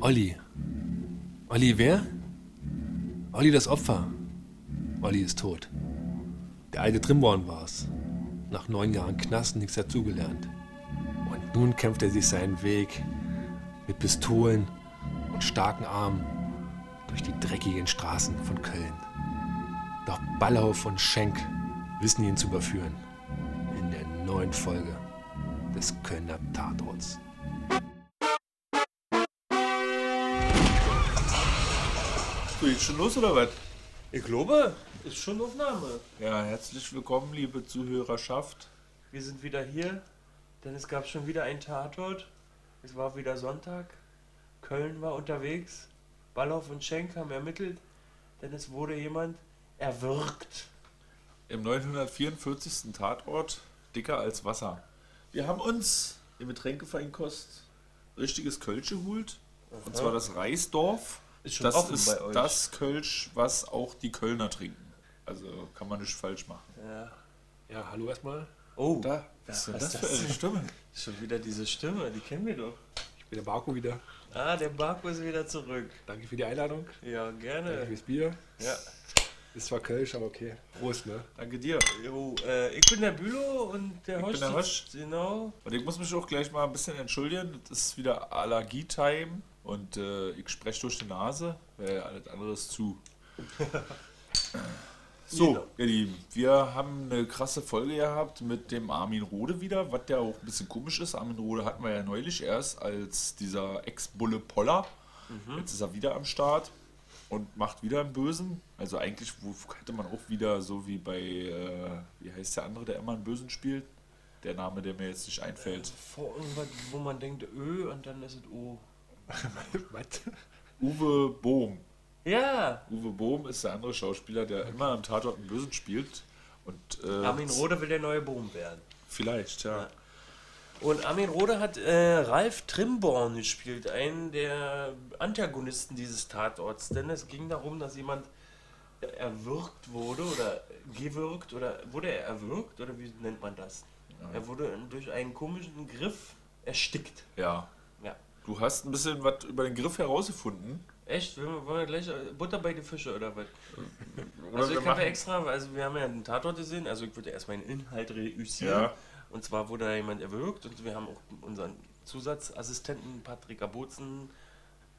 Olli. Olli wer? Olli das Opfer. Olli ist tot. Der alte Trimborn war's. Nach neun Jahren Knast nichts dazugelernt. Und nun kämpft er sich seinen Weg mit Pistolen und starken Armen durch die dreckigen Straßen von Köln. Doch Ballhauf und Schenk wissen ihn zu überführen. In der neuen Folge des Kölner Tatorts. So, jetzt schon los oder was? Ich glaube, ist schon Aufnahme. Ja, herzlich willkommen, liebe Zuhörerschaft. Wir sind wieder hier, denn es gab schon wieder einen Tatort. Es war wieder Sonntag. Köln war unterwegs. Ballhoff und Schenk haben ermittelt, denn es wurde jemand erwürgt. Im 944. Tatort, dicker als Wasser. Wir haben uns im Getränkefeinkost richtiges Kölsch geholt. Und zwar das Reisdorf. Ist schon das offen ist bei euch. das Kölsch, was auch die Kölner trinken. Also kann man nicht falsch machen. Ja. Ja, hallo erstmal. Oh, Da, was was ist denn ist das das für eine? Stimme? schon wieder diese Stimme, die kennen wir doch. Ich bin der Barco wieder. Ah, der Barco ist wieder zurück. Danke für die Einladung. Ja, Danke gerne. fürs Bier. Ja. Ist zwar Kölsch, aber okay. Prost, ne? Danke dir. Jo, äh, ich bin der Bülow und der Ich Hosch. bin der Hosch. Genau. Und ich muss mich auch gleich mal ein bisschen entschuldigen. Das ist wieder Allergie-Time und äh, ich spreche durch die Nase, weil alles andere ist zu. So, Genau. ihr Lieben, wir haben eine krasse Folge gehabt mit dem Armin Rode wieder, was der auch ein bisschen komisch ist. Armin Rode hatten wir ja neulich erst als dieser Ex-Bulle Poller. Jetzt ist er wieder am Start und macht wieder einen Bösen. Also eigentlich hätte man auch wieder so wie bei, äh, wie heißt der andere, der immer einen Bösen spielt? Der Name, der mir jetzt nicht einfällt. Vor irgendwas, wo man denkt Ö und dann ist es O. Was? Uwe Bohm. Ja, Uwe Bohm ist der andere Schauspieler, der immer am Tatort einen Bösen spielt. Und, äh, Armin Rode will der neue Boom werden. Vielleicht, ja. Und Armin Rode hat äh, Ralf Trimborn gespielt, einen der Antagonisten dieses Tatorts. Denn es ging darum, dass jemand erwürgt wurde oder gewürgt oder wurde er erwürgt oder wie nennt man das? Er wurde durch einen komischen Griff erstickt. Ja. Du hast ein bisschen was über den Griff herausgefunden. Echt? Wollen wir, gleich äh, Butter bei die Fische oder was? Oder Also wir ich habe ja extra, also wir haben ja einen Tatort gesehen, also ich würde erstmal den Inhalt reüssieren. Ja. Und zwar wurde da jemand erwürgt und wir haben auch unseren Zusatzassistenten Patrick Abutzen,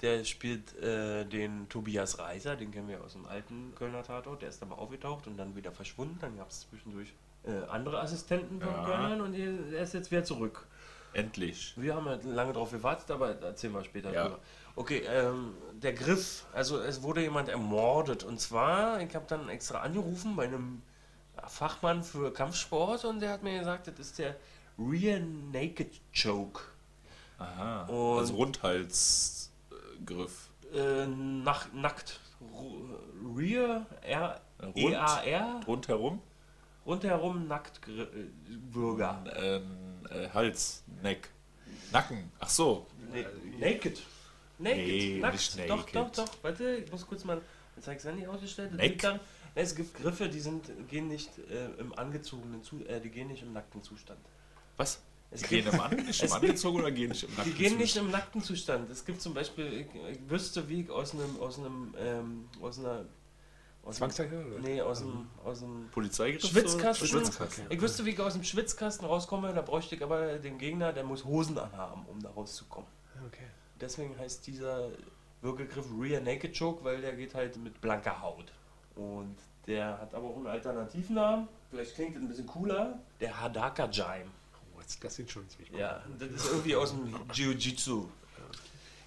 der spielt äh, den Tobias Reiser, den kennen wir aus dem alten Kölner Tatort, der ist dann mal aufgetaucht und dann wieder verschwunden. Dann gab es zwischendurch äh, andere Assistenten von Ja. Kölnern und er er ist jetzt wieder zurück. Endlich. Wir haben ja lange darauf gewartet, aber erzählen wir später Ja. drüber. Okay, ähm, der Griff, also es wurde jemand ermordet und zwar, ich habe dann extra angerufen bei einem Fachmann für Kampfsport und der hat mir gesagt, das ist der Rear Naked Choke. Aha. Und- also Rundhalsgriff. Äh, nach, nackt. Rear, R, Rund? E-A-R, Rundherum. Rundherum nackt Gr- äh, Bürger. Ähm, äh, Hals, Neck, Nacken. Ach so. Nee, naked. Naked. Nee, nackt. nicht Doch, naked. doch, doch. Warte, ich muss kurz mal. Habe ich es nicht ausgestellt. Neck. Es gibt Griffe, die sind, gehen nicht äh, im angezogenen Zu äh, die gehen nicht im nackten Zustand. Was? Es Die gehen im, An nicht im angezogen oder gehen nicht im Die Nacken? gehen nicht im nackten Zustand. Es gibt zum Beispiel, ich, ich wüsste, wie ich aus einem, aus einem, ähm, aus einer, aus? Oder? nee, aus einem, aus einem Polizeigriff? Schwitzkasten. Schwitzkasten. Ich wüsste, wie ich aus dem Schwitzkasten rauskomme, da bräuchte ich aber den Gegner, der muss Hosen anhaben, um da rauszukommen. Okay. Deswegen heißt dieser Würgegriff Rear Naked Choke, weil der geht halt mit blanker Haut. Und der hat aber auch einen Alternativnamen. Vielleicht klingt das ein bisschen cooler. Der Hadaka Jaim. Oh, das, das sind schon ziemlich gut. Ja, das ist irgendwie aus dem Jiu-Jitsu.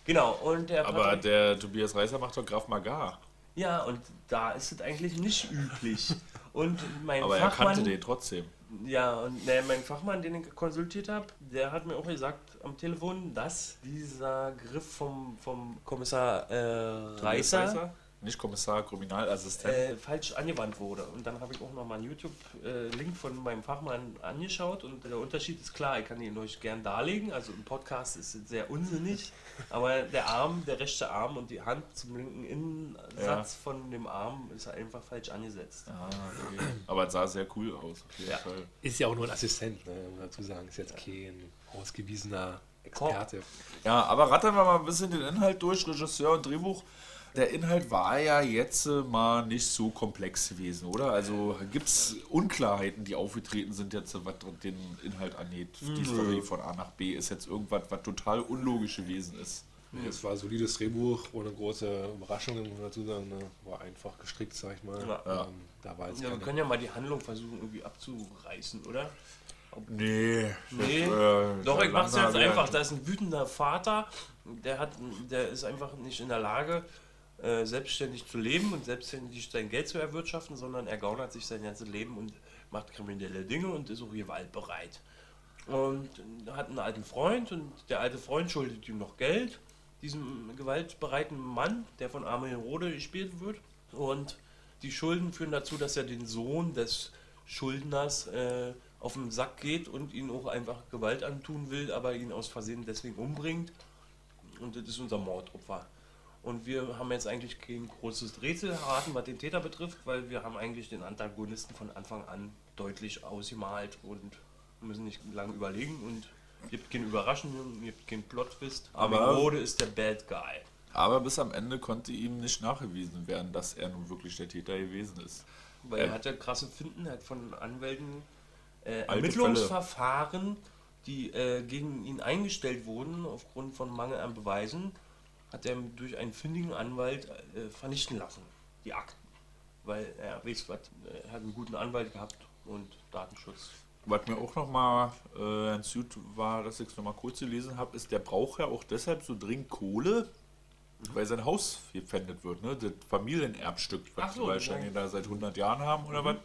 Genau, und der Aber Patrick- der Tobias Reiser macht doch Graf Magar. Ja, und da ist es eigentlich nicht üblich. Und mein Aber er Fachmann, kannte den trotzdem. Ja, und ne, mein Fachmann, den ich konsultiert habe, der hat mir auch gesagt am Telefon, dass dieser Griff vom, vom Kommissar äh, Tobias Reißer Nicht Kommissar, Kriminalassistent. äh, falsch angewandt wurde. Und dann habe ich auch nochmal einen YouTube-Link von meinem Fachmann angeschaut und der Unterschied ist klar, ich kann ihn euch gern darlegen. Also im Podcast ist es sehr unsinnig, aber der Arm, der rechte Arm und die Hand zum linken Innensatz von dem Arm ist einfach falsch angesetzt. Ah, okay. Aber es sah sehr cool aus. Auf jeden Ja. Fall. Ist ja auch nur ein Assistent, ne, muss man dazu sagen. Ist jetzt kein ausgewiesener Experte. Ja, aber rattern wir mal ein bisschen den Inhalt durch, Regisseur und Drehbuch. Der Inhalt war ja jetzt äh, mal nicht so komplex gewesen, oder? Also gibt es Unklarheiten, die aufgetreten sind jetzt, was den Inhalt angeht. Die Story von A nach B ist jetzt irgendwas, was total unlogisch gewesen ist. Nee, es war ein solides Drehbuch, ohne große Überraschungen, muss man dazu sagen. Ne? War einfach gestrickt, sag ich mal. Ja. Ähm, da war jetzt Ja, wir können ja mal die Handlung versuchen irgendwie abzureißen, oder? Nee. Nee. äh, Doch, ich mach's jetzt einfach. Da ist ein wütender Vater, der hat, der ist einfach nicht in der Lage, äh, selbstständig zu leben und selbstständig sein Geld zu erwirtschaften, sondern er gaunert sich sein ganzes Leben und macht kriminelle Dinge und ist auch gewaltbereit. Und hat einen alten Freund und der alte Freund schuldet ihm noch Geld, diesem gewaltbereiten Mann, der von Armin Rode gespielt wird. Und die Schulden führen dazu, dass er den Sohn des Schuldners äh, auf den Sack geht und ihn auch einfach Gewalt antun will, aber ihn aus Versehen deswegen umbringt. Und das ist unser Mordopfer. Und wir haben jetzt eigentlich kein großes Rätsel erraten, was den Täter betrifft, weil wir haben eigentlich den Antagonisten von Anfang an deutlich ausgemalt und müssen nicht lange überlegen und gibt keine Überraschungen, gibt keinen Plot-Twist. Aber- Rode ist der Bad Guy. Aber bis am Ende konnte ihm nicht nachgewiesen werden, dass er nun wirklich der Täter gewesen ist. Weil Ähm. er hat ja krasse Finden, er hat von Anwälten äh, Ermittlungsverfahren, die äh, gegen ihn eingestellt wurden aufgrund von Mangel an Beweisen, hat er durch einen findigen Anwalt äh, vernichten lassen, die Akten. Weil er weiß, was, er hat einen guten Anwalt gehabt und Datenschutz. Was mir auch nochmal äh, entzüht war, dass ich es nochmal kurz gelesen habe, ist, der braucht ja auch deshalb so dringend Kohle, weil sein Haus gepfändet wird, ne? Das Familienerbstück, was Ach die so, wahrscheinlich ja. da seit 100 Jahren haben oder was.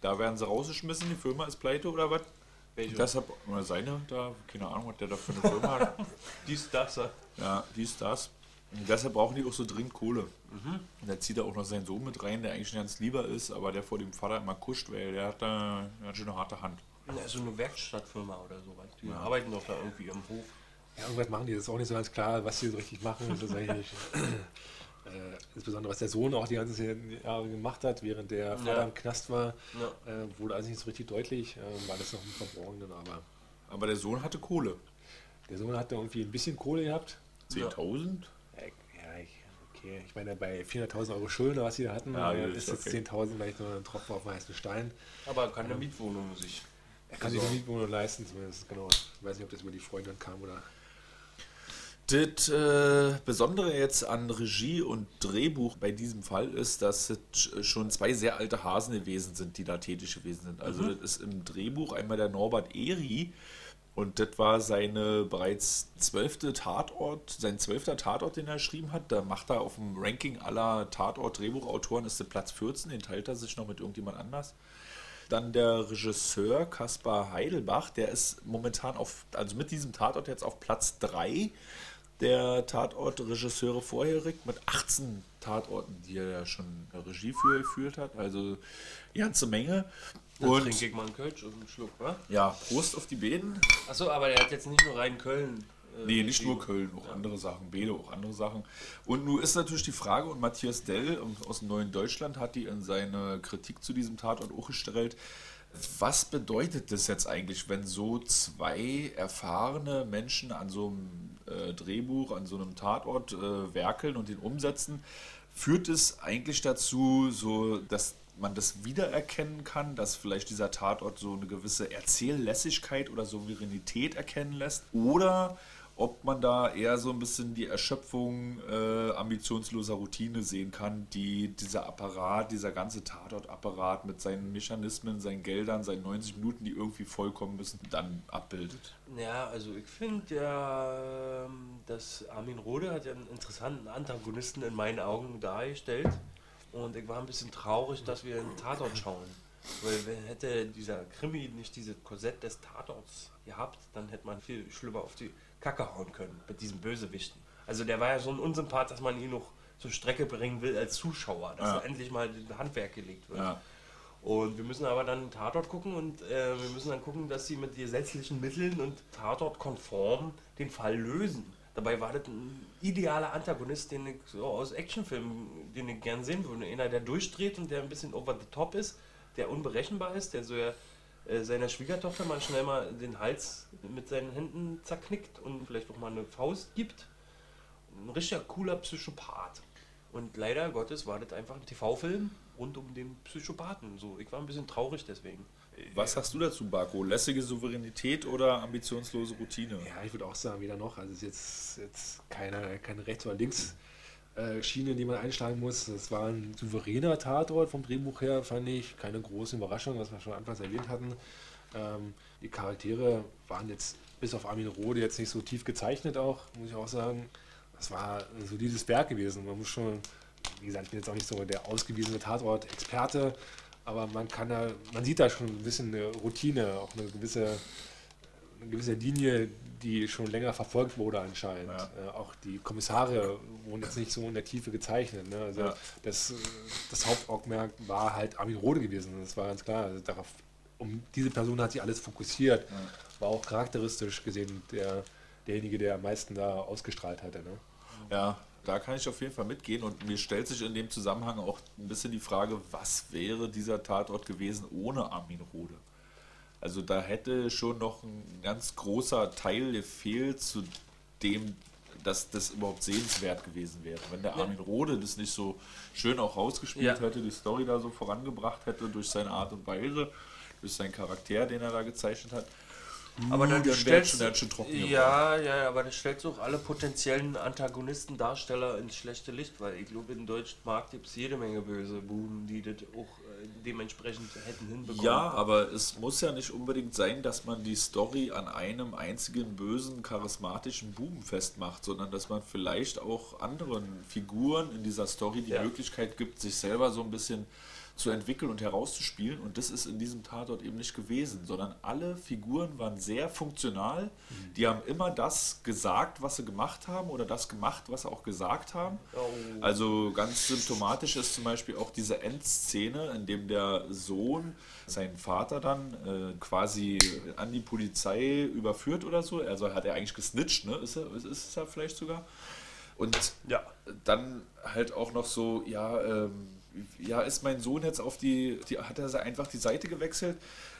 Da werden sie rausgeschmissen, die Firma ist pleite oder was. Welche? Deshalb, oder seine da, keine Ahnung, was der da für eine Firma hat. Dies, das. Ja, dies, das. Und deshalb brauchen die auch so dringend Kohle. Mhm. Und da zieht er auch noch seinen Sohn mit rein, der eigentlich ein ganz lieber ist, aber der vor dem Vater immer kuscht, weil der hat da eine ganz schöne harte Hand. Ja, so eine Werkstattfirma oder sowas. Die Ja. arbeiten doch da irgendwie im Hof. Ja, irgendwas machen die, das ist auch nicht so ganz klar, was die so richtig machen. Das ist eigentlich, äh, insbesondere was der Sohn auch die ganzen Jahre gemacht hat, während der Vater Ja. im Knast war, Ja. äh, wurde alles nicht so richtig deutlich, äh, war das noch im Verborgenen, aber Aber der Sohn hatte Kohle. der Sohn hatte irgendwie ein bisschen Kohle gehabt. 10.000? Äh, Ja, ich, okay, ich meine, bei 400.000 Euro Schulden, was sie da hatten, Ja, äh, ist ist jetzt okay. 10.000 vielleicht nur ein Tropfen auf den heißen Stein. Aber keine Mietwohnung sich. Er kann sich eine Mietwohnung leisten, zumindest, genau. Ich weiß nicht, ob das über die Freundin kam oder. Das äh, Besondere jetzt an Regie und Drehbuch bei diesem Fall ist, dass es sch- schon zwei sehr alte Hasen gewesen sind, die da tätig gewesen sind. Also das ist im Drehbuch einmal der Norbert Eri und das war seine bereits zwölfte Tatort, sein zwölfter Tatort, den er geschrieben hat. Da macht er auf dem Ranking aller Tatort-Drehbuchautoren ist der Platz 14, den teilt er sich noch mit irgendjemand anders. Dann der Regisseur Kaspar Heidelbach, der ist momentan auf, also mit diesem Tatort jetzt auf Platz 3 der Tatort-Regisseure vorherig mit 18 Tatorten, die er ja schon Regie für geführt hat. Also eine ganze Menge. Dann Und trinke ich mal einen Kölsch und einen Schluck, wa? ja, Prost auf die Bäden. Achso, aber der hat jetzt nicht nur rein Köln. äh, Nee, nicht nur. Köln, auch andere Sachen, Bede, auch andere Sachen. Und nun ist natürlich die Frage, und Matthias Dell aus dem Neuen Deutschland hat die in seine Kritik zu diesem Tatort auch gestellt, was bedeutet das jetzt eigentlich, wenn so zwei erfahrene Menschen an so einem äh, Drehbuch, an so einem Tatort äh, werkeln und ihn umsetzen? Führt es eigentlich dazu, so dass man das wiedererkennen kann, dass vielleicht dieser Tatort so eine gewisse Erzähllässigkeit oder Souveränität erkennen lässt? Oder ob man da eher so ein bisschen die Erschöpfung äh, ambitionsloser Routine sehen kann, die dieser Apparat, dieser ganze Tatortapparat mit seinen Mechanismen, seinen Geldern, seinen 90 Minuten, die irgendwie vollkommen müssen, dann abbildet. Ja, also ich finde ja, ähm, dass Armin Rohde hat ja einen interessanten Antagonisten in meinen Augen dargestellt. Und ich war ein bisschen traurig, dass wir einen Tatort schauen. Weil wenn hätte dieser Krimi nicht dieses Korsett des Tatorts gehabt, dann hätte man viel schlimmer auf die Kacke hauen können mit diesen Bösewichten. Also der war ja so ein Unsympath, dass man ihn noch zur Strecke bringen will als Zuschauer, dass Ja. er endlich mal in Handwerk gelegt wird. Ja. Und wir müssen aber dann einen Tatort gucken und äh, wir müssen dann gucken, dass sie mit gesetzlichen Mitteln und Tatort-konform den Fall lösen. Dabei war das ein idealer Antagonist, den ich so aus Actionfilmen, den ich gern sehen würde. Einer, der durchdreht und der ein bisschen over the top ist, der unberechenbar ist, der so ja äh, seiner Schwiegertochter mal schnell mal den Hals mit seinen Händen zerknickt und vielleicht auch mal eine Faust gibt. Ein richtiger cooler Psychopath. Und leider Gottes war das einfach ein TV-Film rund um den Psychopathen. So, ich war ein bisschen traurig deswegen. Was hast du dazu, Barco? Lässige Souveränität oder ambitionslose Routine? Ja, ich würde auch sagen, wieder noch. Also es ist jetzt, jetzt keine, keine Rechts- oder Links-Schiene, die man einschlagen muss. Es war ein souveräner Tatort vom Drehbuch her, fand ich. Keine große Überraschung, was wir schon anfangs erwähnt hatten. Ähm, die Charaktere waren jetzt bis auf Armin Rohde jetzt nicht so tief gezeichnet auch, muss ich auch sagen. Das war ein solides Werk gewesen. Man muss schon, wie gesagt, ich bin jetzt auch nicht so der ausgewiesene Tatort-Experte, aber man kann da, man sieht da schon ein bisschen eine Routine, auch eine gewisse, eine gewisse Linie, die schon länger verfolgt wurde anscheinend. Ja. Äh, auch die Kommissare wurden jetzt nicht so in der Tiefe gezeichnet. Ne? Also Ja. das, äh, das Hauptaugenmerk war halt Armin Rohde gewesen, das war ganz klar. Also darauf, um diese Person hat sich alles fokussiert. War auch charakteristisch gesehen der, derjenige, der am meisten da ausgestrahlt hatte. Ne? Ja, da kann ich auf jeden Fall mitgehen und mir stellt sich in dem Zusammenhang auch ein bisschen die Frage, was wäre dieser Tatort gewesen ohne Armin Rohde? Also da hätte schon noch ein ganz großer Teil gefehlt, zu dem, dass das überhaupt sehenswert gewesen wäre. Wenn der Armin Rohde das nicht so schön auch rausgespielt Ja. hätte, die Story da so vorangebracht hätte durch seine Art und Weise, durch seinen Charakter, den er da gezeichnet hat. Aber dann dann stellst schon- schon trocken. Ja, ja, ja, aber das stellt auch alle potenziellen Antagonisten, Darsteller ins schlechte Licht, weil ich glaube, in deutschen Markt gibt es jede Menge böse Buben, die das auch äh, dementsprechend hätten hinbekommen. Ja, aber es muss ja nicht unbedingt sein, dass man die Story an einem einzigen bösen, charismatischen Buben festmacht, sondern dass man vielleicht auch anderen Figuren in dieser Story die Ja. Möglichkeit gibt, sich selber so ein bisschen zu entwickeln und herauszuspielen. Und das ist in diesem Tatort eben nicht gewesen, sondern alle Figuren waren sehr funktional. Die haben immer das gesagt, was sie gemacht haben oder das gemacht, was sie auch gesagt haben. Oh. Also ganz symptomatisch ist zum Beispiel auch diese Endszene, in dem der Sohn seinen Vater dann äh, quasi an die Polizei überführt oder so. Also hat er eigentlich gesnitcht, ne? Ist er, ist, ist es ja vielleicht sogar. Und Ja. dann halt auch noch so, ja, ähm, ja, ist mein Sohn jetzt auf die, die hat er einfach die Seite gewechselt?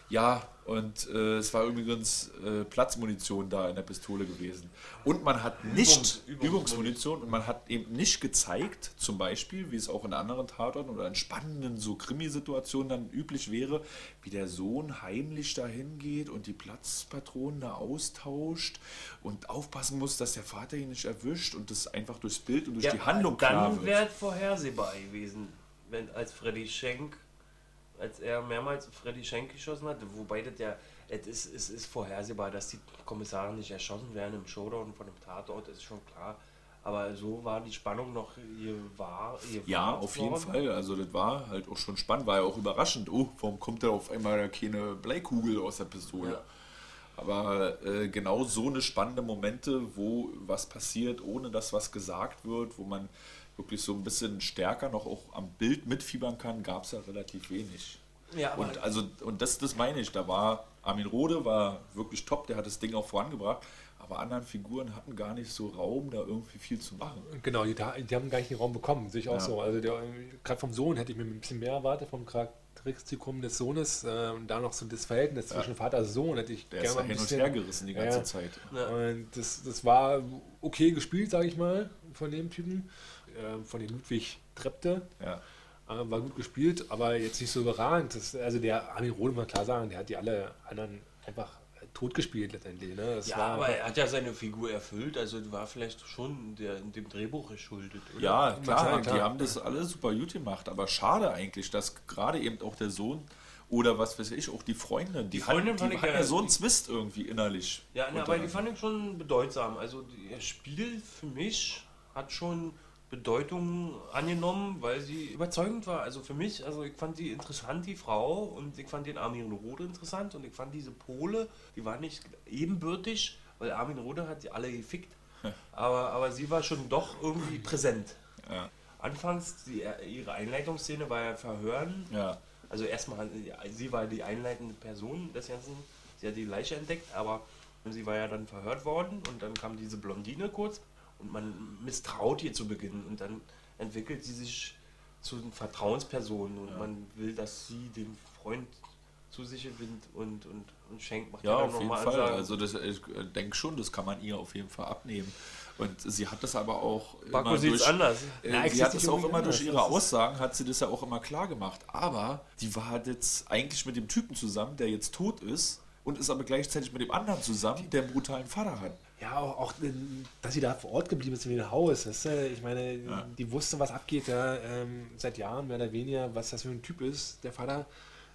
Ja, und äh, es war übrigens äh, Platzmunition da in der Pistole gewesen. Und man hat nicht, Übungs- Übungsmunition, und man hat eben nicht gezeigt, zum Beispiel, wie es auch in anderen Tatorten oder in spannenden so Krimisituationen dann üblich wäre, wie der Sohn heimlich dahin geht und die Platzpatronen da austauscht und aufpassen muss, dass der Vater ihn nicht erwischt und das einfach durchs Bild und durch die Handlung klar Dann wird. wäre es vorhersehbar gewesen, wenn als Freddy Schenk, als er mehrmals Freddy Schenk geschossen hatte, wobei das ja, es ist, es ist vorhersehbar, dass die Kommissare nicht erschossen werden im Showdown von einem Tatort, ist schon klar. Aber so war die Spannung noch gewahr. Ja, gewahrt auf jeden worden. Fall. Also das war halt auch schon spannend, war ja auch überraschend. Oh, warum kommt da auf einmal keine Bleikugel aus der Pistole? Ja. Aber äh, genau so eine spannende Momente, wo was passiert, ohne dass was gesagt wird, wo man wirklich so ein bisschen stärker noch auch am Bild mitfiebern kann, gab es ja relativ wenig. Ja, Und also und das, das meine ich, da war Armin Rohde war wirklich top, der hat das Ding auch vorangebracht, aber anderen Figuren hatten gar nicht so Raum, da irgendwie viel zu machen. Genau, die, die haben gar nicht den Raum bekommen, sehe ich auch Ja. so. Also der- gerade vom Sohn hätte ich mir ein bisschen mehr erwartet, vom Charakteristikum des Sohnes. Äh, und da noch so das Verhältnis zwischen Vater und Sohn hätte ich Der gerne ist ein hin und bisschen- her gerissen die ganze Ja. Zeit. Ja. Und das, das war okay gespielt, sage ich mal, von dem Typen. Äh, von dem Ludwig Trepte. Ja. Äh, war gut gespielt, aber jetzt nicht so überragend. Das, also der Armin Rohde, muss man klar sagen, der hat die alle anderen einfach äh, tot gespielt letztendlich. Ne? Das Ja, war, aber er hat ja seine Figur erfüllt, also war vielleicht schon der, dem Drehbuch geschuldet. Oder? Ja, klar, klar, klar. die haben das alle super gut gemacht, aber schade eigentlich, dass gerade eben auch der Sohn oder was weiß ich, auch die Freundin, die, Freundin hatten, fand die ich hatten ja- so einen Zwist irgendwie innerlich. Ja, aber die fand ich schon bedeutsam. Also die- das Spiel für mich hat schon Bedeutung angenommen, weil sie überzeugend war. Also für mich, also ich fand sie interessant, die Frau, und ich fand den Armin Rode interessant und ich fand diese Pole, die war nicht ebenbürtig, weil Armin Rode hat sie alle gefickt. Aber, aber sie war schon doch irgendwie präsent. Ja. Anfangs, die, ihre Einleitungsszene war ja Verhören. Ja. Also erstmal, sie war die einleitende Person des Ganzen. Sie hat die Leiche entdeckt, aber sie war ja dann verhört worden und dann kam diese Blondine kurz und man misstraut ihr zu Beginn und dann entwickelt sie sich zu einer Vertrauensperson und man will, dass sie den Freund zu sich gewinnt und, und, und Schenk macht Ja, dann auf noch jeden mal Fall. Ansagen. Also das, ich denke schon, das kann man ihr auf jeden Fall abnehmen. Und sie hat das aber auch Baku immer sieht es durch, anders. äh, Na, sie hat es auch immer durch anders. ihre Das ist- Aussagen, hat sie das ja auch immer klar gemacht. Aber die war jetzt eigentlich mit dem Typen zusammen, der jetzt tot ist und ist aber gleichzeitig mit dem anderen zusammen, der einen brutalen Vater hat. Ja, auch, auch äh, dass sie da vor Ort geblieben ist in dem Haus. Weißt du? Ich meine, die wusste, was abgeht ja, ähm, seit Jahren, mehr oder weniger, was das für ein Typ ist. Der Vater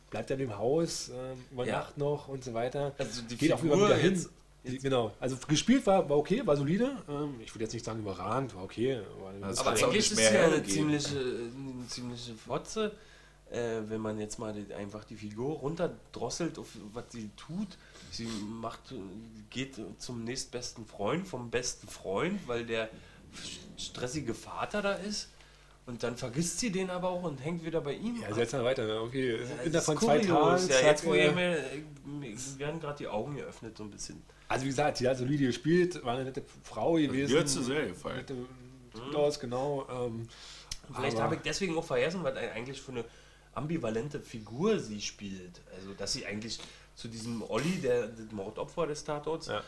bleibt ja in dem Haus, ähm, über Ja. Nacht noch und so weiter. Also die Geht auch Figur immer wieder hin. jetzt- Die- Genau. Also gespielt war, war okay, war solide. Ähm, ich würde jetzt nicht sagen überragend, war okay. War Aber auch eigentlich ist ja eine ziemliche, eine ziemliche Fotze, äh, wenn man jetzt mal die, einfach die Figur runterdrosselt, auf was sie tut. Sie macht, geht zum nächstbesten Freund vom besten Freund, weil der stressige Vater da ist. Und dann vergisst sie den aber auch und hängt wieder bei ihm. ja, ab. seltsam weiter. ne? Okay, Das innerhalb von zwei kurios. Tagen. Ja, jetzt wo äh, ihr mir, mir werden gerade die Augen geöffnet so ein bisschen. Also wie gesagt, sie hat solide gespielt, war eine nette Frau gewesen. Mir hat sie sehr gefallen. Nette, aus, genau. Ähm, Vielleicht habe ich deswegen auch vergessen, was eigentlich für eine ambivalente Figur sie spielt. Also, dass sie eigentlich zu diesem Olli, der das Mordopfer des Tatorts, Ja.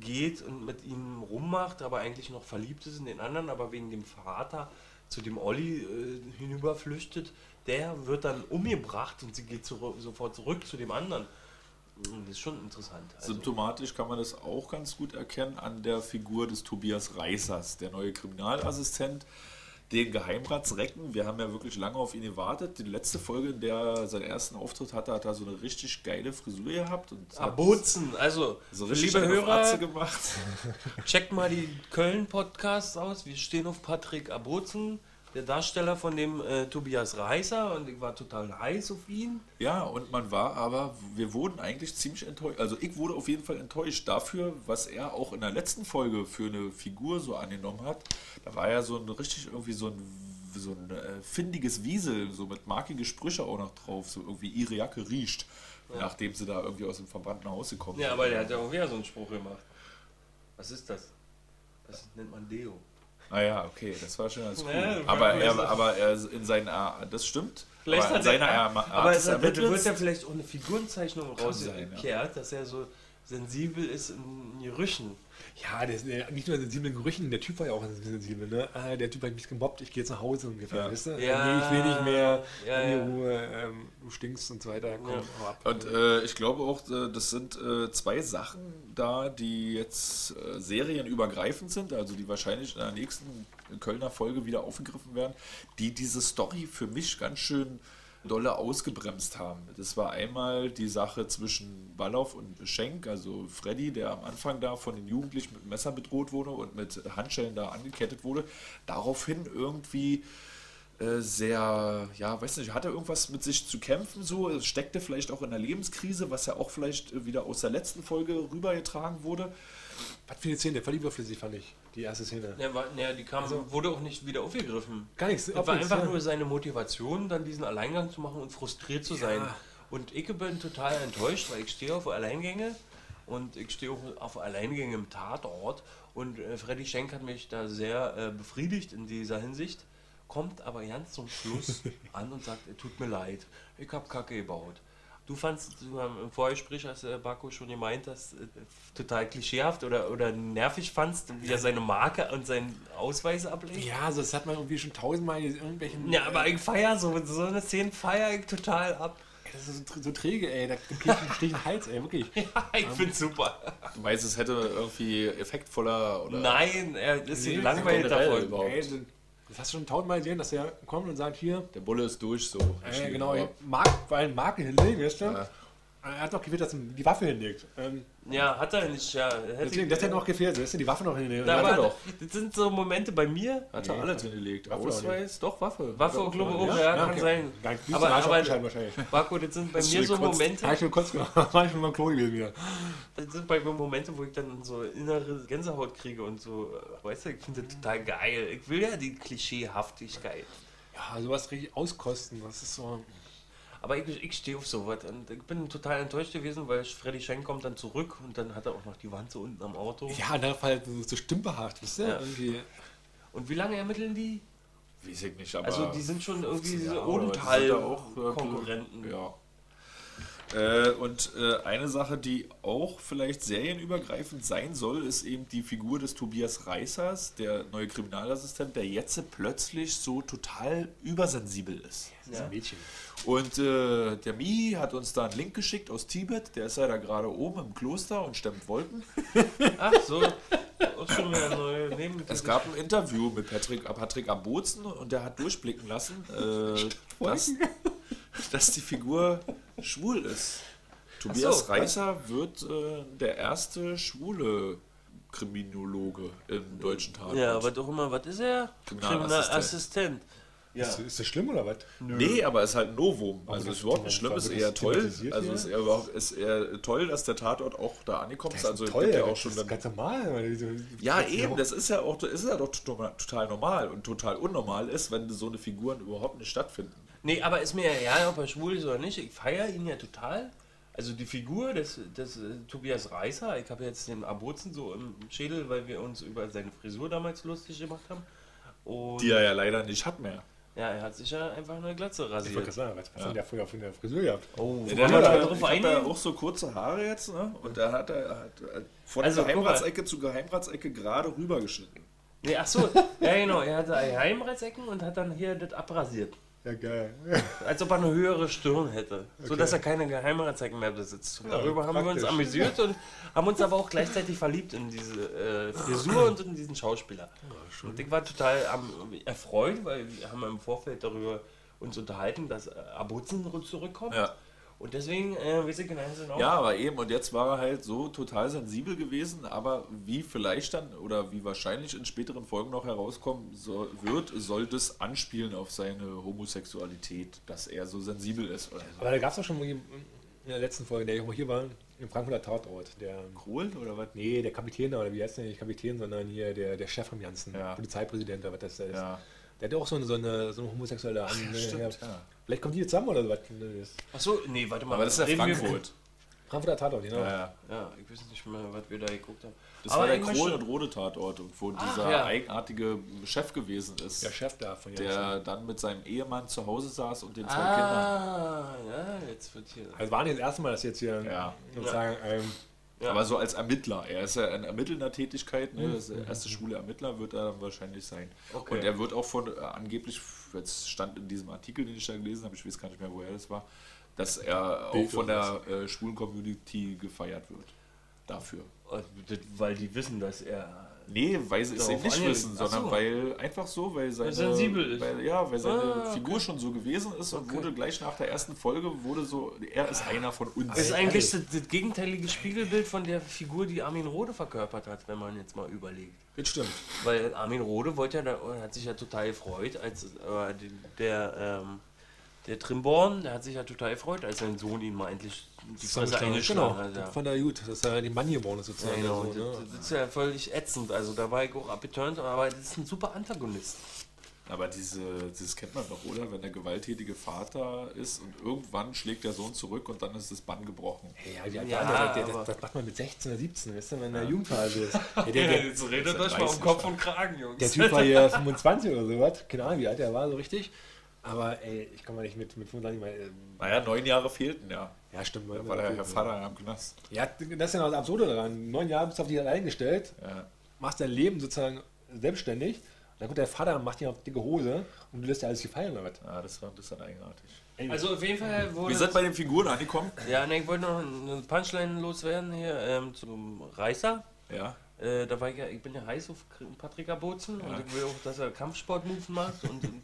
geht und mit ihm rummacht, aber eigentlich noch verliebt ist in den anderen, aber wegen dem Vater zu dem Olli äh, hinüberflüchtet. Der wird dann umgebracht und sie geht zurück, sofort zurück zu dem anderen. Das ist schon interessant. Also, Symptomatisch kann man das auch ganz gut erkennen an der Figur des Tobias Reisers, der neue Kriminalassistent, den Geheimratsrecken. Wir haben ja wirklich lange auf ihn gewartet. Die letzte Folge, in der er seinen ersten Auftritt hatte, hat er so eine richtig geile Frisur gehabt und hat Abuzen, also so liebe Hörer, gemacht. Checkt mal die Köln-Podcasts aus. Wir stehen auf Patrick Abuzen, der Darsteller von dem äh, Tobias Reiser und ich war total heiß auf ihn. Ja, und man war aber, wir wurden eigentlich ziemlich enttäuscht. Also ich wurde auf jeden Fall enttäuscht dafür, was er auch in der letzten Folge für eine Figur so angenommen hat. Da war ja so ein richtig irgendwie so ein, so ein äh, findiges Wiesel, so mit markige Sprüche auch noch drauf, so irgendwie ihre Jacke riecht, nachdem sie da irgendwie aus dem verbrannten Haus gekommen Ja, sind. aber der hat ja auch wieder so einen Spruch gemacht. Was ist das? Das nennt man Deo. Ah ja, okay, das war schon ganz cool. Ja, aber, er, aber er in seiner, das stimmt. Vielleicht aber in hat seiner er, Art aber es hat, wird ja vielleicht auch eine Figurenzeichnung rausgekehrt, dass er so sensibel ist in Gerüchen. Ja, der ist äh, nicht nur in sensiblen Gerüchen, der Typ war ja auch sensibel, ne? Ah, der Typ hat mich gemobbt, ich gehe jetzt nach Hause ungefähr, Ja. weißt du? Ja, nee, ich will nicht mehr, ja, in die ja. Ruhe, ähm, du stinkst und so weiter, komm, Ja. hau ab. Und äh, ich glaube auch, äh, das sind äh, zwei Sachen da, die jetzt äh, serienübergreifend sind, also die wahrscheinlich in der nächsten Kölner Folge wieder aufgegriffen werden, die diese Story für mich ganz schön dolle ausgebremst haben. Das war einmal die Sache zwischen Ballauf und Schenk, also Freddy, der am Anfang da von den Jugendlichen mit Messer bedroht wurde und mit Handschellen da angekettet wurde. Daraufhin irgendwie äh, sehr, ja, weiß nicht, hatte irgendwas mit sich zu kämpfen, so, steckte vielleicht auch in der Lebenskrise, was ja auch vielleicht äh, wieder aus der letzten Folge rübergetragen wurde. Was für eine Szene, voll überflüssig fand ich, die erste Szene. Ja, war, ja, die kam, wurde auch nicht wieder aufgegriffen. Gar nichts, Es war einfach ja. nur seine Motivation, dann diesen Alleingang zu machen und frustriert zu sein. Ja. Und ich bin total enttäuscht, weil ich stehe auf Alleingänge und ich stehe auch auf Alleingänge im Tatort. Und äh, Freddy Schenk hat mich da sehr äh, befriedigt in dieser Hinsicht, kommt aber ganz zum Schluss an und sagt, "Es tut mir leid, ich habe Kacke gebaut. Du fandst du, ähm, im Vorgespräch, als äh, Baku schon gemeint, dass äh, total klischeehaft oder, oder nervig fandst, wie er seine Marke und seinen Ausweis ablegt. Ja, also das hat man irgendwie schon tausendmal in irgendwelchen... Ja, aber ich feier so, so eine Szene feier ich total ab. Ey, das ist so, so träge, ey, da krieg ich einen Stich in den Hals, ey, wirklich. ich find's super. Du meinst, es hätte irgendwie effektvoller oder. Nein, er ist Nee, langweilig davon. überhaupt. Ey, das- hast du schon tausendmal gesehen, dass er kommt und sagt, hier, Der Bulle ist durch so. äh, genau, Mark, vor allem Marke hinlegen, weißt du? Ja. Er hat noch gefehlt, dass er die Waffe hinlegt. Ähm, Ja, hat er nicht, ja. Hätte deswegen, das hätte noch gefehlt, weißt du, die Waffe noch hinlegen. Da hat er war, doch. Das sind so Momente bei mir. Hat er alles hingelegt. Waffe Ausweis, doch, Waffe. Waffe, ich, auch, auch, ja? ja, kann okay. sein. Gar nicht, Aber, aber wahrscheinlich. Marco, das sind bei du mir so gekotzt? Momente, Habe ich schon kurz gemacht. War ich schon beim Klo gewesen wieder. das sind bei mir Momente, wo ich dann so innere Gänsehaut kriege und so, äh, weißt du, ich finde das total geil. Ich will ja die Klischeehaftigkeit. Ja, sowas richtig auskosten, das ist so... Aber ich, ich stehe auf sowas und ich bin total enttäuscht gewesen, weil Freddy Schenk kommt dann zurück und dann hat er auch noch die Wand so unten am Auto. Ja, in der Fall so, so stümperhaft, weißt du? Ja. Irgendwie. Und wie lange ermitteln die? Weiß ich nicht, aber. Also die sind schon irgendwie 15 so Jahre, aber die sind da auch, Odenthal-Konkurrenten. Ja. Äh, und äh, eine Sache, die auch vielleicht serienübergreifend sein soll, ist eben die Figur des Tobias Reißers, der neue Kriminalassistent, der jetzt plötzlich so total übersensibel ist. Das ist ein Mädchen. Und äh, der Mi hat uns da einen Link geschickt aus Tibet. Der ist ja da gerade oben im Kloster und stemmt Wolken. Ach so. Es gab ein Interview mit Patrick, Patrick Abozen und der hat durchblicken lassen, äh, dass, dass die Figur schwul ist. Tobias so, Reißer wird äh, der erste schwule Kriminologe im deutschen Tatort. Ja, aber doch immer, was ist er? Kriminalassistent. Kriminalassistent. Ja. Ist, ist das schlimm oder was? Nee, aber es ist halt ein Novum. Also das ist überhaupt nicht das schlimm, ist eher toll. Also hier? ist eher überhaupt ist eher toll, dass der Tatort auch da angekommen ist. Also toll, ja auch das schon ist dann ganz normal. Ja, eben, das ist ja auch das ist ja doch to- total normal und total unnormal ist, wenn so eine Figuren überhaupt nicht stattfinden. Nee, aber ist mir ja, ob er schwul ist oder nicht, ich feiere ihn ja total. Also die Figur des, des äh, Tobias Reißer, ich habe jetzt den Abuzen so im Schädel, weil wir uns über seine Frisur damals lustig gemacht haben. Und Die er ja leider nicht hat mehr. Ja, er hat sich ja einfach eine Glatze Ich wollte rasiert. gerade sagen, was was hat der früher von der Frisur gehabt? Oh, Der wollen wir hat, da ja, drauf ich hab ja auch so kurze Haare jetzt, ne? Und da hat er hat, äh, von Also. Geheimratsecke zu Geheimratsecke gerade rübergeschnitten. Nee, ach so, ja genau, er hatte Heimratsecken und hat dann hier das abrasiert. Ja, geil. Als ob er eine höhere Stirn hätte. So dass er keine Geheimratsecken mehr besitzt. Und darüber haben wir uns praktisch. amüsiert und haben uns aber auch gleichzeitig verliebt in diese äh, Frisur und in diesen Schauspieler. und ich war total am, erfreut, weil wir haben im Vorfeld darüber uns unterhalten, dass äh, Abutzen zurückkommt. Ja. Und deswegen, äh, weiß ich genau. Ja, aber eben, und jetzt war er halt so total sensibel gewesen, aber wie vielleicht dann oder wie wahrscheinlich in späteren Folgen noch herauskommen so, wird, soll das anspielen auf seine Homosexualität, dass er so sensibel ist. Oder so. Aber da gab es doch schon mal in der letzten Folge, der auch hier war, im Frankfurter Tatort. Der, Kohl oder was? nee, der Kapitän oder wie heißt der nicht Kapitän, sondern hier der, der Chef vom Ganzen, Ja. Polizeipräsident oder was das da ist. Ja, Der hat auch so eine, so eine, so eine homosexuelle an. stimmt, ja. Vielleicht kommen die zusammen oder was? Achso, nee, warte mal. Aber das ist ja Frankfurt. Frankfurter Tatort, genau. Ja, ja. Ja, ich weiß nicht mehr, was wir da geguckt haben. Das Aber war der Kohl- und Rode Tatort, und wo Ach, dieser ja. eigenartige Chef gewesen ist, Der Chef da von der dann mit seinem Ehemann zu Hause saß und den zwei Kindern. Ah, ja, jetzt wird hier. Also war nicht das erste Mal, dass jetzt hier Ja. sozusagen ähm, Ja. Aber so als Ermittler. Er ist ja in ermittelnder Tätigkeit, ne? das ist der erste schwule Ermittler wird er dann wahrscheinlich sein. Okay. Und er wird auch von äh, angeblich, jetzt stand in diesem Artikel, den ich da gelesen habe, ich weiß gar nicht mehr, woher das war, dass er auch Bild von oder der äh, schwulen Community gefeiert wird. Dafür. Weil die wissen, dass er. Nee, weil sie es eben nicht wissen, sondern so. weil einfach so, weil seine, sensibel ist. Weil, ja, weil seine Ah, okay. Figur schon so gewesen ist und wurde gleich nach der ersten Folge wurde so, er ist einer von uns. Das ist eigentlich das, das gegenteilige Spiegelbild von der Figur, die Armin Rohde verkörpert hat, wenn man jetzt mal überlegt. das stimmt. Weil Armin Rohde wollte ja, da, hat sich ja total gefreut, als äh, der, ähm, der Trimborn, der hat sich ja total gefreut, als sein Sohn ihn mal endlich die Fresse eingeschlagen Genau, hat. Ja. das fand er gut, dass er den Mann geboren ist Ja, sozusagen. genau. so, ne? das, das ist ja völlig ätzend. Also da war ich auch abgeturnt, aber das ist ein super Antagonist. Aber diese, das kennt man doch, oder? Wenn der gewalttätige Vater ist und irgendwann schlägt der Sohn zurück und dann ist das Bann gebrochen. Ja, Ja, ja, der, der, aber- das, macht man mit 16 oder 17, weißt du, wenn er Jugendphase ist. Der, der, der, redet euch mal um Kopf und Kragen, Jungs. der Typ war hier 25 oder sowas, keine Ahnung, wie alt er war so richtig. Aber ey, ich kann mal nicht mit, mit 25 mal. Ähm, Naja, neun Jahre fehlten ja. ja, stimmt. Da war der Herr Vater am Knast. Ja, das ist ja noch das Absurde daran. Neun Jahre bist du auf dich allein gestellt, Ja. machst dein Leben sozusagen selbstständig. Dann kommt der Vater und macht dir auf dicke Hose und du lässt dir alles gefallen was? ja, das war ein bisschen eigenartig. Also auf jeden Fall wurde. Wir sind bei den Figuren angekommen. ja, ne, ich wollte noch eine Punchline loswerden hier ähm, zum Reißer. Ja. Äh, da war ich ja, ich bin ja heiß auf Patrick Abozen und ich will auch, dass er Kampfsportmoves macht und, und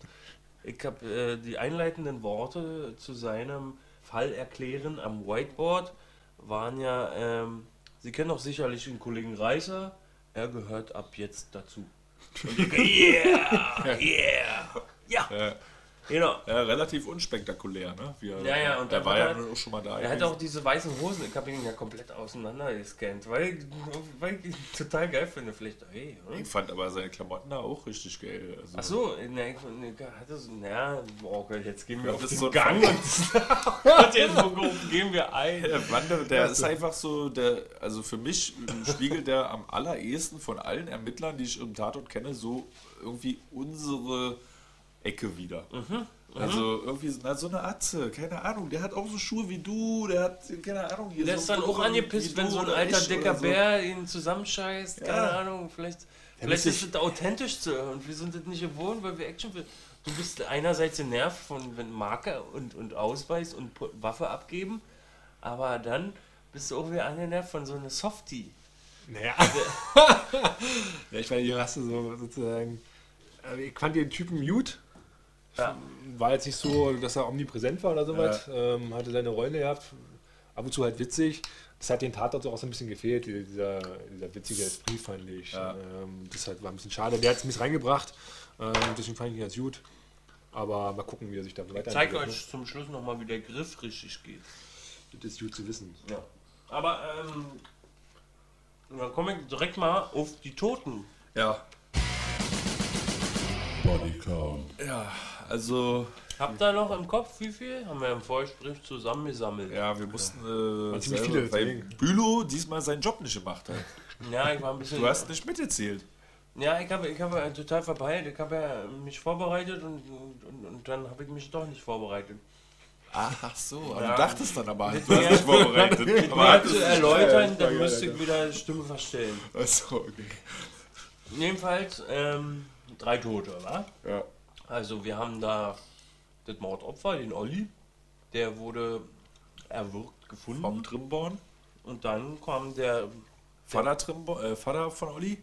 ich habe äh, die einleitenden Worte zu seinem Fall erklären am Whiteboard waren ja, ähm, Sie kennen doch sicherlich den Kollegen Reißer, er gehört ab jetzt dazu. Und ich, yeah, yeah, ja, Ja, genau. ja, relativ unspektakulär, ne? Wie er, Ja, ja, und er war hat ja auch schon mal da. Er hat auch diese weißen Hosen, ich habe ihn ja komplett auseinander gescannt, weil, ich- weil ich ihn total geil finde. Vielleicht, hm? Ich fand aber seine Klamotten da auch richtig geil. Also, Ach so, ne, ich hatte so, na, oh Gott, jetzt gehen wir Ja, auf das den so Gang und und jetzt wo gehen wir ein. Der Mann, der, der ist einfach so, der, also für mich spiegelt der am allerersten von allen Ermittlern, die ich im Tatort kenne, so irgendwie unsere Ecke wieder. Also irgendwie so, na, so eine Atze, keine Ahnung. Der hat auch so Schuhe wie du, der hat, keine Ahnung. Hier Der so ist dann auch angepisst, wenn so ein alter dicker so. Bär ihn zusammenscheißt. Keine Ja. Ahnung, vielleicht, Ja, vielleicht ist es authentisch zu hören. Wir sind das nicht gewohnt, weil wir Actionfilme. Du bist einerseits genervt von wenn Marke und, und Ausweis und Waffe abgeben, aber dann bist du auch wieder angenervt von so einer Softie. Naja. ja, ich meine, hier hast du so sozusagen. äh, Ich fand den Typen gut. Ja. War jetzt nicht so, dass er omnipräsent war oder sowas. Ähm, hatte seine Rolle gehabt. Ab und zu halt witzig. Das hat den Tatort auch so ein bisschen gefehlt, dieser, dieser witzige Esprit fand ich. Ja. Ähm, das halt war ein bisschen schade. Der hat es ein bisschen reingebracht. Ähm, deswegen fand ich ihn ganz gut. Aber mal gucken, wie er sich da Ich weiter zeige euch zum Schluss nochmal, wie der Griff richtig geht. Das ist gut zu wissen. Ja. Aber ähm, dann komme ich direkt mal auf die Toten. Ja. Body Count. Ja, also, Habt ihr noch im Kopf, wie viel? Haben wir im Vorgespräch zusammengesammelt. ja, wir mussten, äh, ziemlich selber- viele, weil. Bülow diesmal seinen Job nicht gemacht hat. Ja, ich war ein bisschen. Du hast nicht mitgezählt. Ja, ich habe ich habe ja total verpeilt. Ich habe ja mich vorbereitet und, und, und dann habe ich mich doch nicht vorbereitet. Ach so, aber Ja. du dachtest dann aber, Mit du hast dich vorbereitet. Aber zu erläutern, dann ja, müsste ich wieder Stimme verstellen. Achso, okay. Jedenfalls ähm, drei Tote, wa? Ja. Also wir haben da das Mordopfer, den Olli. Der wurde erwürgt gefunden. Vom Trimborn. Und dann kam der. Vater Trimborn, äh, Vater von Olli?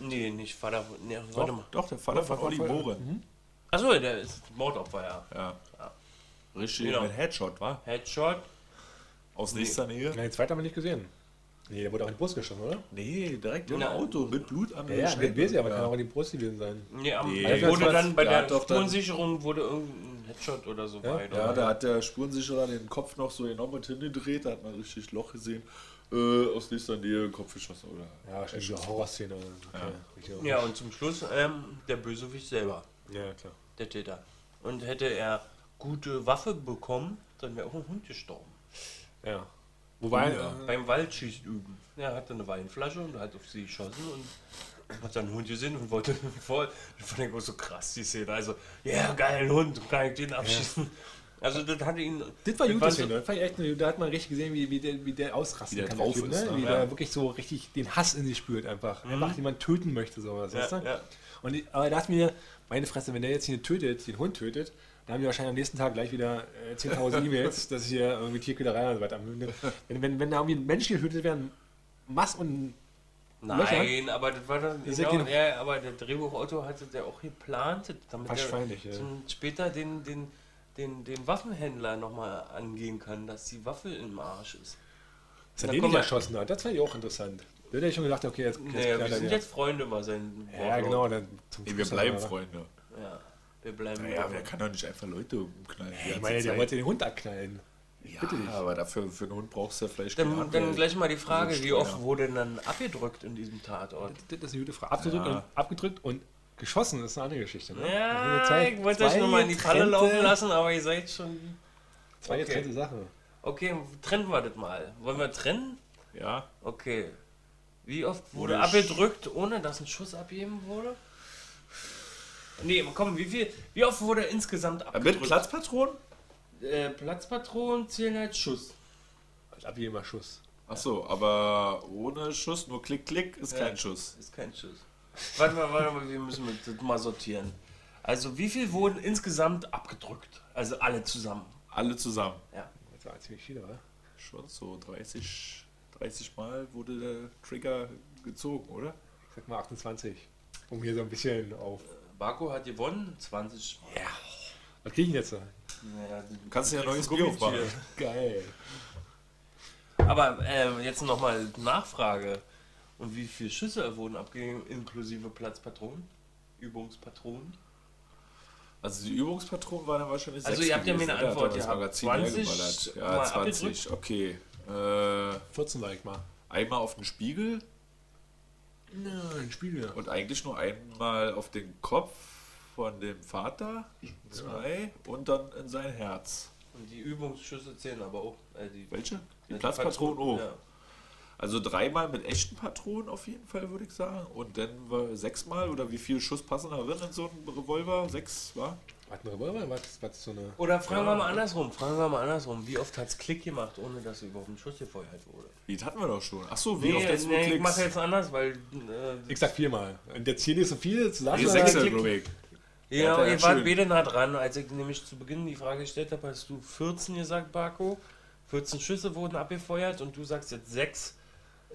Nee, nicht Vater. Nee, warte Doch, mal. doch, der Vater von Olli Mohren. Achso, der ist Mordopfer, ja. Ja. Richtig, Genau. mit Headshot, war? Headshot. Aus nächster Nähe? Nein, den zweiten haben wir nicht gesehen. Nee, der wurde auch in die Brust geschossen, oder? Nee, direkt im Na, Auto, mit Blut am Ja, ja, weiß ich, aber kann auch in die Brust gewesen sein. Nee, am, Nee. also wurde dann bei Der der hat doch dann- Spurensicherung wurde irgendein Headshot oder so Ja? weiter. Ja, da hat der Spurensicherer den Kopf noch so enorm mit hingedreht, da hat man richtig Loch gesehen. Äh, aus nächster Nähe Kopf geschossen, oder? Ja, wahrscheinlich so eine Horrorszene. Okay. richtig. Ja, und zum Schluss ähm, der Bösewicht selber, ja, klar. der Täter. Und hätte er gute Waffe bekommen, dann wäre auch ein Hund gestorben. Ja. Wobei, Ja. äh, Beim Waldschießt üben. Er hatte eine Weinflasche und hat auf sie geschossen und hat dann einen Hund gesehen und wollte voll. Das fand ich auch so krass, die Szene. Also, ja, geil, ein Hund, kann ich den abschießen. Also, das hatte ihn. das war gut, das so-. Das fand ich echt, da hat man richtig gesehen, wie, wie, der, wie der ausrasten Wie der kann. drauf Typ, ist, ne? ne? Wie Ja. der wirklich so richtig den Hass in sich spürt einfach. Einfach jemand töten möchte, sowas. weißt Ja, du? ja. Und ich, aber da hat mir, meine Fresse, wenn der jetzt hier tötet, den Hund tötet, dann haben wir wahrscheinlich am nächsten Tag gleich wieder äh, 10.000 E-Mails, dass hier irgendwie Tierquälerei und so weiter. Wenn, wenn, wenn da irgendwie Menschen getötet werden, Mass und Nein, aber das war dann. Ja Genau, ja, aber der Drehbuchautor hatte der auch geplant, damit er ja. später den, den, den, den Waffenhändler nochmal angehen kann, dass die Waffe im Arsch ist. dass er Da den kommen nicht wir- erschossen hat. Das fand ich auch interessant. Da hätte ich schon gedacht, okay, jetzt, jetzt Naja, wir sind wieder. jetzt Freunde, war sein Ja, Wortlaut. genau. Dann zum Nee, wir bleiben aber- Freunde. Ja, wir bleiben. Naja, wer kann doch nicht einfach Leute umknallen? Ich meine, der wollte den Hund abknallen. Ja, bitte dich. aber dafür für einen Hund brauchst du ja vielleicht Dann, dann gleich mal die Frage, Also wie oft wurde denn dann abgedrückt in diesem Tatort? Das ist eine gute Frage. Abgedrückt, Ja. und, abgedrückt und geschossen ist eine andere Geschichte. Ne? Ja, sind zwei- ich wollte euch nochmal in die Falle laufen lassen, aber ihr seid schon. Zwei Okay. getrennte Sachen. Okay, trennen wir das mal. Wollen wir trennen? Ja, Okay. Wie oft wurde Wurde abgedrückt, ohne dass ein Schuss abgegeben wurde? Nee, komm, wie viel? Wie oft wurde insgesamt Äh, mit abgedrückt? Platzpatronen? Äh, Platzpatronen zählen als Schuss. Als abgegebener Schuss. Achso, aber ohne Schuss, nur Klick, Klick ist Ja. kein Schuss. Ist kein Schuss. Warte mal, warte mal, wir müssen das mal sortieren. Also, wie viel wurden insgesamt abgedrückt? Also alle zusammen. Alle zusammen. Ja. Das war ziemlich viel, oder? Schon so 30, 30 Mal wurde der Trigger gezogen, oder? Ich sag mal 28. Um hier so ein bisschen auf. Barco hat gewonnen, 20. Was krieg ich denn jetzt da? Naja, Du kannst ja ein neues Bier aufmachen. Geil. Aber äh, jetzt nochmal Nachfrage. Und wie viele Schüsse wurden abgegeben, inklusive Platzpatronen? Übungspatronen? Also die Übungspatronen waren dann wahrscheinlich Also ihr habt ja mir gewesen, eine oder? Antwort. Magazin 20 hergeballert. mal Ja, 20, okay. Äh, 14 sag ich mal. einmal auf den Spiegel Nein, Spiegel. und eigentlich nur einmal auf den Kopf von dem Vater, zwei, und dann in sein Herz. Und die Übungsschüsse zählen aber auch. Äh, die, Welche? Die Ja, Platzpatronen auch. Ja. Also dreimal mit echten Patronen auf jeden Fall, würde ich sagen. Und dann war sechsmal oder wie viel Schuss passen da drin in so einen Revolver? Sechs, war? Hat ein Revolver? Was, was so eine. Oder fragen wir mal andersrum. Fragen wir mal andersrum. Wie oft hat es Klick gemacht, ohne dass überhaupt ein Schuss gefeuert wurde? Die hatten wir doch schon. Achso, wie Nee, oft jetzt nee, ich mache jetzt anders, weil. Äh, Ich sag viermal. Und jetzt hier nicht so viel zu lassen. Nee, aber- Sechser, glaube ich. ja, Ja, ihr schön. wart beide nah dran. Als ich nämlich zu Beginn die Frage gestellt habe, hast du 14 gesagt, Barco. 14 Schüsse wurden abgefeuert und du sagst jetzt 6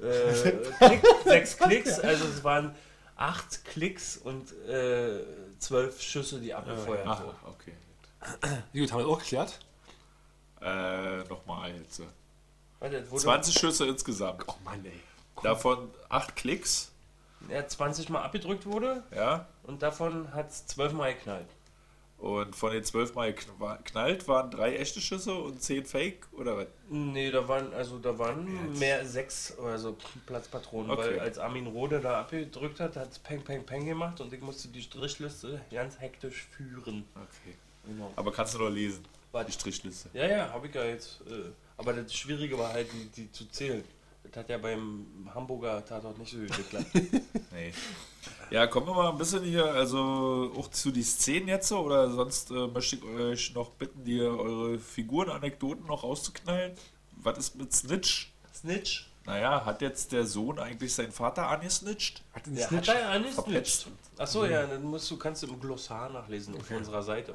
äh, Klick, sechs Klicks. Also es waren 8 Klicks und äh, 12 Schüsse, die abgefeuert Ach, wurden. okay. Gut, haben wir auch geklärt. Äh, nochmal jetzt. Warte, es wurde 20 Schüsse insgesamt. Oh Mann, ey. Davon 8 Klicks. ja, 20 Mal abgedrückt wurde Ja. und davon hat es 12 Mal geknallt. Und von den 12 Mal kn- knallt waren drei echte Schüsse und 10 Fake oder was? Nee, da waren also da waren mehr sechs also Platzpatronen, Okay. weil als Armin Rode da abgedrückt hat, hat es Peng Peng Peng gemacht und ich musste die Strichliste ganz hektisch führen. Okay. Genau. Aber kannst du noch lesen? Was? Die Strichliste. Ja, ja, habe ich ja jetzt. Äh, aber das Schwierige war halt, die, die zu zählen. Das hat ja beim Hamburger Tatort nicht so gut geklappt. Nee. Ja, kommen wir mal ein bisschen hier, also auch zu die Szenen jetzt so, oder sonst äh, möchte ich euch noch bitten, die eure Figurenanekdoten noch rauszuknallen. Was ist mit Snitch? Snitch? Naja, hat jetzt der Sohn eigentlich seinen Vater angesnitcht? Hat den Ja, hat Snitch. er ja nicht Verpetzt. Snitcht. Achso, ja, dann musst du, kannst du im Glossar nachlesen auf unserer Seite.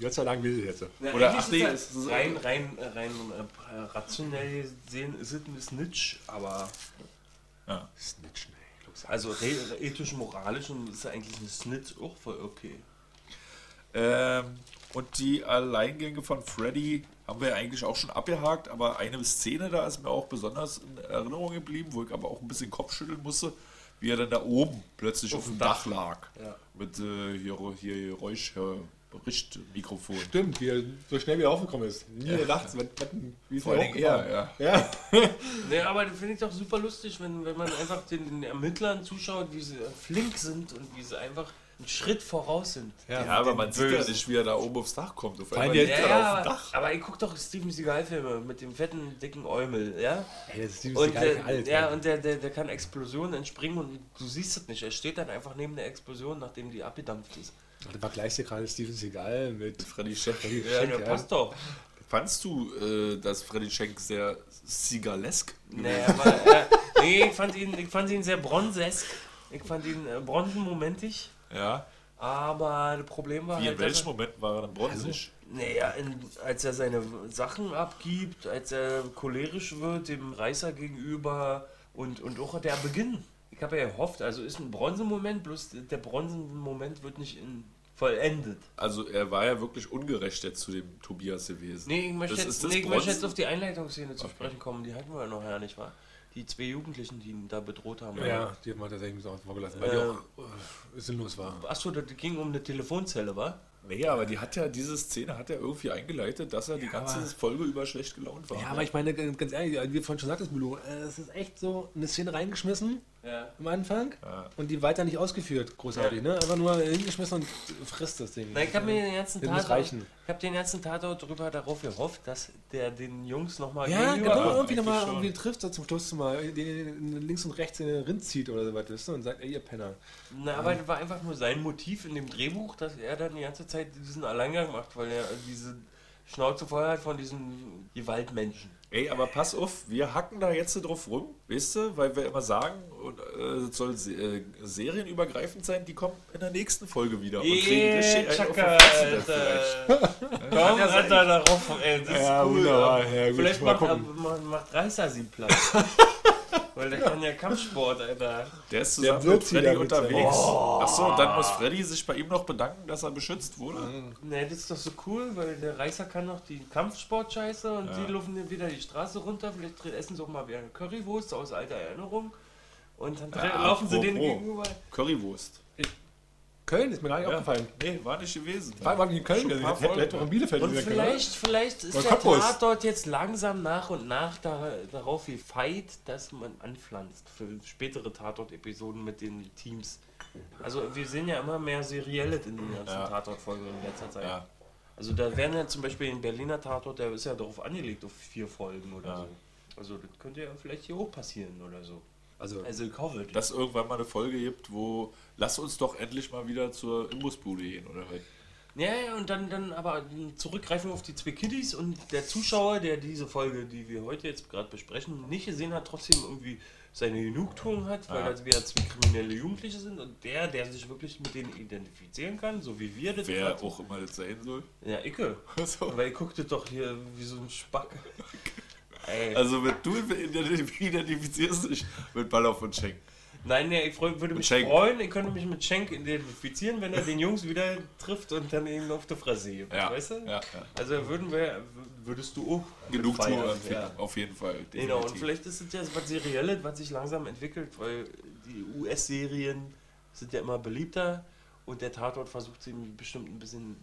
Gott sei Dank will ich jetzt. Ja, Oder- ach nee, ist es rein, rein, rein äh, rationell gesehen ist es ein Snitch, aber Ja. Snitch. Los, also ethisch, moralisch und ist eigentlich ein Snitch auch voll okay. Ähm, und die Alleingänge von Freddy haben wir ja eigentlich auch schon abgehakt, aber eine Szene da ist mir auch besonders in Erinnerung geblieben, wo ich aber auch ein bisschen Kopfschütteln musste, wie er dann da oben plötzlich auf, dem Dach, lag. Ja. Mit äh, hier, hier Geräusch, äh, Berichtmikrofon. Stimmt, wie er so schnell wieder aufgekommen ist. Nie gedacht, was- was- wie ist Vor er allen Dingen hochgekommen? er, ja. Ja. Nee, aber das finde ich doch super lustig, wenn, wenn man einfach den, den Ermittlern zuschaut, wie sie flink sind und wie sie einfach einen Schritt voraus sind. Ja, Ja, aber man sieht ja nicht, wie er da oben aufs Dach kommt. Auf einmal Ja, er ja, auf dem aber, Dach. aber ich gucke doch Steven Seagal-Filme mit dem fetten, dicken Eumel, ja? Ey, das ist Steven Und, der, alt. ja, und der, der, der kann Explosionen entspringen und du siehst es nicht. Er steht dann einfach neben der Explosion, nachdem die abgedampft ist. Du vergleichst dir gerade Steven Seagal mit Freddy Schenk. Freddy Ja, Schenk, ja. passt doch. Fandst du, äh, dass Freddy Schenk sehr Seagalesk Nee, aber, äh, nee ich, fand ihn, ich fand ihn sehr bronzesk. Ich fand ihn äh, bronzenmomentig. Ja. Aber das Problem war Wie halt, in er- Momenten war er dann bronzig? Naja, in, als er seine Sachen abgibt, als er cholerisch wird dem Reißer gegenüber und, und auch der Beginn. Ich habe ja gehofft, also ist ein Bronzemoment, bloß der Bronzemoment wird nicht in, vollendet. Also er war ja wirklich ungerecht jetzt zu dem Tobias gewesen. Nee, ich möchte, Das jetzt, ist das nee, ich möchte jetzt auf die Einleitungsszene zu Okay. sprechen kommen, die hatten wir ja noch ja nicht wahr? Die zwei Jugendlichen, die ihn da bedroht haben. Ja, die hat man tatsächlich ein bisschen außen vor gelassen, weil die Äh, auch äh, sinnlos war. Achso, das ging um eine Telefonzelle, war? Nee, aber die hat ja, diese Szene hat ja irgendwie eingeleitet, dass er die Ja, ganze aber- Folge über schlecht gelaunt war. Ja, aber ich meine, ganz ehrlich, wie du vorhin schon sagtest, Milo, äh, es ist echt so eine Szene reingeschmissen Ja. am Anfang Ja. und die weiter nicht ausgeführt, großartig, ne? Einfach nur hingeschmissen und frisst das Ding. Na, ich habe mir den ganzen Tatort, reichen. ich habe den ganzen Tatort drüber darauf gehofft, dass der den Jungs nochmal Ja, genau, irgendwie nochmal irgendwie trifft er zum Schluss mal, den, links und rechts in den Rind zieht oder so was ist und sagt, ey, ihr Penner. Na, aber das war einfach nur sein Motiv in dem Drehbuch, dass er dann die ganze Zeit diesen Alleingang macht, weil er diese Schnauze voll hat von diesen Gewaltmenschen. Ey, aber pass auf, wir hacken da jetzt drauf rum, weißt du, weil wir immer sagen, äh, es soll se äh, serienübergreifend sein, die kommen in der nächsten Folge wieder und kriegen richtig die Chaka. Alter. Komm, ja. Alter, darauf, ey, das Ja, ist cool. wunderbar, ja, gut, Vielleicht mal macht, gucken. macht, Reißer sie Platz. weil der kann ja Kampfsport, Alter. Der ist Der zusammen wird mit Freddy unterwegs. seinem- Achso, und dann muss Freddy sich bei ihm noch bedanken, dass er beschützt wurde. Ne, das ist doch so cool, weil der Reißer kann noch die Kampfsport-Scheiße und Ja. die laufen dann wieder die Straße runter. Vielleicht essen sie auch mal wieder eine Currywurst aus alter Erinnerung. Und dann Ja, laufen sie denen gegenüber. Currywurst. Köln ist mir gar nicht Ja. aufgefallen. Nee, war nicht gewesen. War, war in Köln, paar hätte auch in Bielefeld Und wieder können, vielleicht, vielleicht ist Oder der Cottbus. Tatort jetzt langsam nach und nach da, darauf gefeit, dass man anpflanzt für spätere Tatort-Episoden mit den Teams. Also wir sehen ja immer mehr Serielles in den ganzen Ja. Tatort-Folgen in letzter Zeit. Ja. Also da werden ja zum Beispiel den Berliner Tatort, der ist ja darauf angelegt, auf vier Folgen oder Ja. so. Also das könnte ja vielleicht hier auch passieren oder so. Also, Also hoffe. Dass irgendwann mal eine Folge gibt, wo lass uns doch endlich mal wieder zur Imbusbude gehen, oder halt. Ja, ja, und dann, dann aber zurückgreifen auf die zwei Kiddies und der Zuschauer, der diese Folge, die wir heute jetzt gerade besprechen, nicht gesehen hat, trotzdem irgendwie seine Genugtuung hat, weil Ja. das wieder zwei kriminelle Jugendliche sind und der, der sich wirklich mit denen identifizieren kann, so wie wir das Wer grad- auch immer das sein soll. Ja, Icke. So. Weil ihr gucktet doch hier wie so ein Spack. Ey. Also wenn du identifizierst dich mit Ballauf und Schenk. Nein, nee, ich würde mich Schenk. freuen, ich könnte mich mit Schenk identifizieren, wenn er den Jungs wieder trifft und dann eben auf die Fresse gibt, Ja, weißt du? ja, ja. Also würden wir, würdest du auch Genug feiern, ja. auf jeden Fall. Genau, und definitiv. vielleicht ist es ja was Serielles, was sich langsam entwickelt, weil die US-Serien sind ja immer beliebter und der Tatort versucht sie bestimmt ein bisschen